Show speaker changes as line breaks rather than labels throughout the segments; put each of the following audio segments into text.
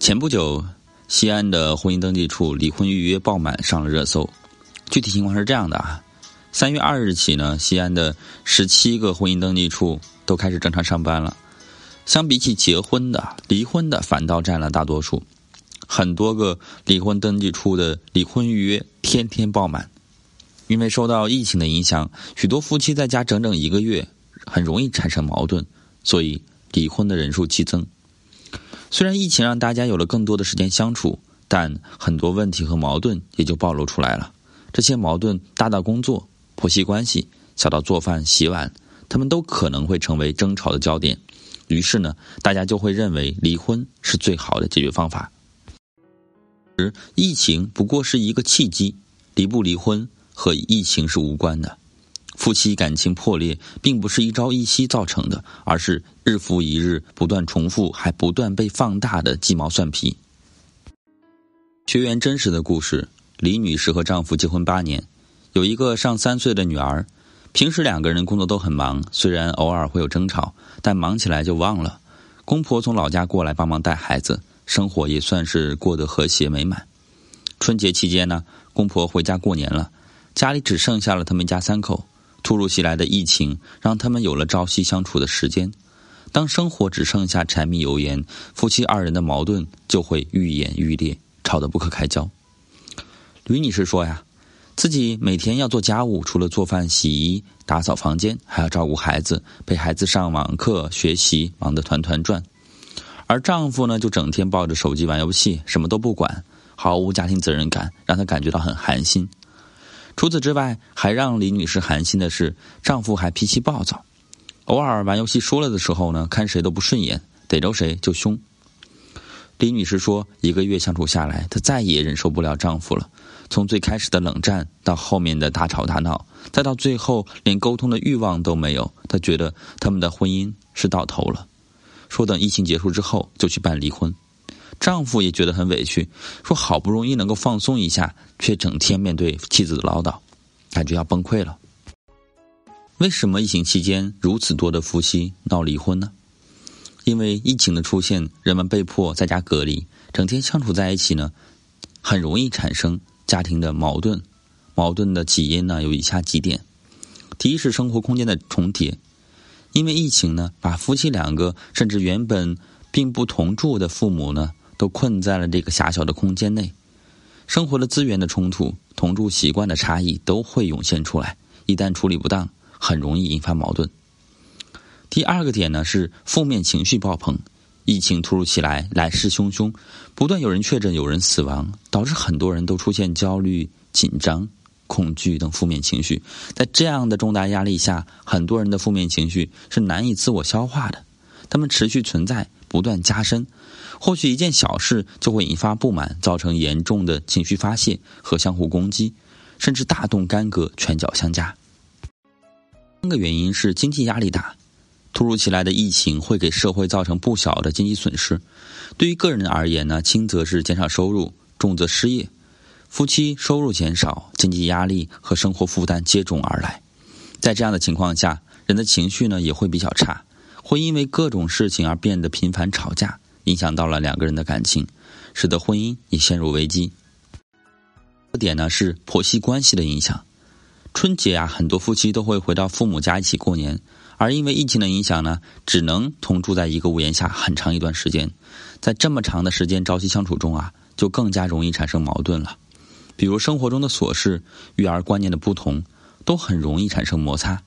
前不久，西安的婚姻登记处离婚预约爆满，上了热搜。具体情况是这样的啊，三月二日起呢，西安的十七个婚姻登记处都开始正常上班了。相比起结婚的，离婚的反倒占了大多数。很多个离婚登记处的离婚预约天天爆满，因为受到疫情的影响，许多夫妻在家整整一个月，很容易产生矛盾，所以离婚的人数激增。虽然疫情让大家有了更多的时间相处，但很多问题和矛盾也就暴露出来了。这些矛盾大到工作、婆媳关系，小到做饭、洗碗，他们都可能会成为争吵的焦点。于是呢，大家就会认为离婚是最好的解决方法。而疫情不过是一个契机，离不离婚和疫情是无关的。夫妻感情破裂，并不是一朝一夕造成的，而是日复一日、不断重复、还不断被放大的鸡毛蒜皮。学员真实的故事：李女士和丈夫结婚八年，有一个上三岁的女儿。平时两个人工作都很忙，虽然偶尔会有争吵，但忙起来就忘了。公婆从老家过来帮忙带孩子，生活也算是过得和谐美满。春节期间呢，公婆回家过年了，家里只剩下了他们一家三口。突如其来的疫情让他们有了朝夕相处的时间。当生活只剩下柴米油盐，夫妻二人的矛盾就会愈演愈烈，吵得不可开交。吕女士说呀，自己每天要做家务，除了做饭、洗衣、打扫房间，还要照顾孩子，陪孩子上网课、学习，忙得团团转。而丈夫呢，就整天抱着手机玩游戏，什么都不管，毫无家庭责任感，让她感觉到很寒心。除此之外，还让李女士寒心的是，丈夫还脾气暴躁，偶尔玩游戏输了的时候呢，看谁都不顺眼，逮着谁就凶。李女士说，一个月相处下来，她再也忍受不了丈夫了。从最开始的冷战，到后面的大吵大闹，再到最后连沟通的欲望都没有，她觉得他们的婚姻是到头了。说等疫情结束之后就去办离婚。丈夫也觉得很委屈，说好不容易能够放松一下，却整天面对妻子的唠叨，感觉要崩溃了。为什么疫情期间如此多的夫妻闹离婚呢？因为疫情的出现，人们被迫在家隔离，整天相处在一起呢，很容易产生家庭的矛盾。矛盾的起因呢，有以下几点：第一是生活空间的重叠，因为疫情呢，把夫妻两个甚至原本并不同住的父母呢。都困在了这个狭小的空间内，生活的资源的冲突、同住习惯的差异都会涌现出来。一旦处理不当，很容易引发矛盾。第二个点呢是负面情绪爆棚，疫情突如其来，来势汹汹，不断有人确诊、有人死亡，导致很多人都出现焦虑、紧张、恐惧等负面情绪。在这样的重大压力下，很多人的负面情绪是难以自我消化的，他们持续存在，不断加深。或许一件小事就会引发不满，造成严重的情绪发泄和相互攻击，甚至大动干戈，拳脚相加。三个原因是经济压力大，突如其来的疫情会给社会造成不小的经济损失。对于个人而言呢，轻则是减少收入，重则失业。夫妻收入减少，经济压力和生活负担接踵而来。在这样的情况下，人的情绪呢也会比较差，会因为各种事情而变得频繁吵架。影响到了两个人的感情，使得婚姻也陷入危机。这点呢是婆媳关系的影响。春节啊，很多夫妻都会回到父母家一起过年，而因为疫情的影响呢，只能同住在一个屋檐下很长一段时间。在这么长的时间朝夕相处中啊，就更加容易产生矛盾了。比如生活中的琐事、育儿观念的不同，都很容易产生摩擦。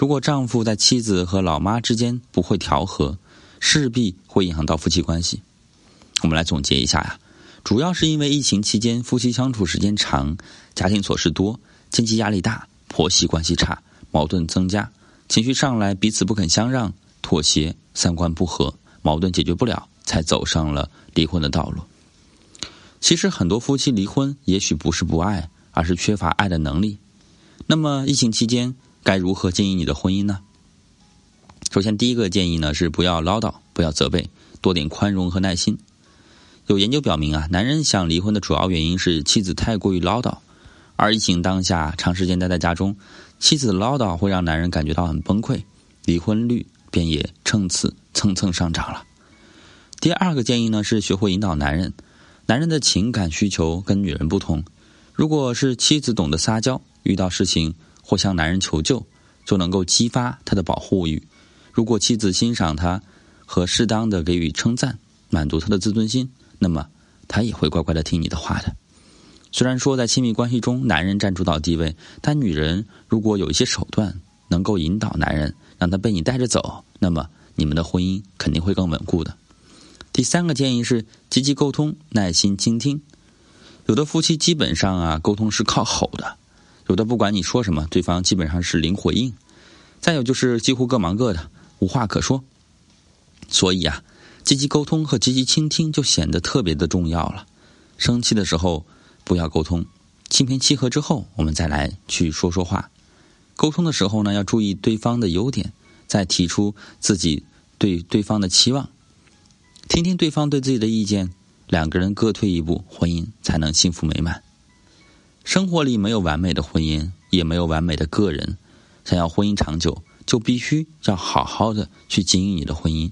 如果丈夫在妻子和老妈之间不会调和，势必会影响到夫妻关系。我们来总结一下呀，主要是因为疫情期间夫妻相处时间长，家庭琐事多，经济压力大，婆媳关系差，矛盾增加，情绪上来彼此不肯相让、妥协，三观不合，矛盾解决不了，才走上了离婚的道路。其实很多夫妻离婚，也许不是不爱，而是缺乏爱的能力。那么疫情期间该如何经营你的婚姻呢？首先，第一个建议呢是不要唠叨，不要责备，多点宽容和耐心。有研究表明啊，男人想离婚的主要原因是妻子太过于唠叨，而疫情当下，长时间待在家中，妻子的唠叨会让男人感觉到很崩溃，离婚率便也乘此蹭蹭上涨了。第二个建议呢是学会引导男人。男人的情感需求跟女人不同，如果是妻子懂得撒娇，遇到事情或向男人求救，就能够激发他的保护欲；如果妻子欣赏他和适当的给予称赞，满足他的自尊心，那么他也会乖乖的听你的话的。虽然说在亲密关系中男人占主导地位，但女人如果有一些手段能够引导男人，让他被你带着走，那么你们的婚姻肯定会更稳固的。第三个建议是积极沟通，耐心倾听。有的夫妻基本上啊，沟通是靠吼的；有的不管你说什么，对方基本上是零回应；再有就是几乎各忙各的，无话可说。所以啊，积极沟通和积极倾听就显得特别的重要了。生气的时候不要沟通，心平气和之后，我们再来去说说话。沟通的时候呢，要注意对方的优点，再提出自己对对方的期望。听听对方对自己的意见，两个人各退一步，婚姻才能幸福美满。生活里没有完美的婚姻，也没有完美的个人。想要婚姻长久，就必须要好好的去经营你的婚姻。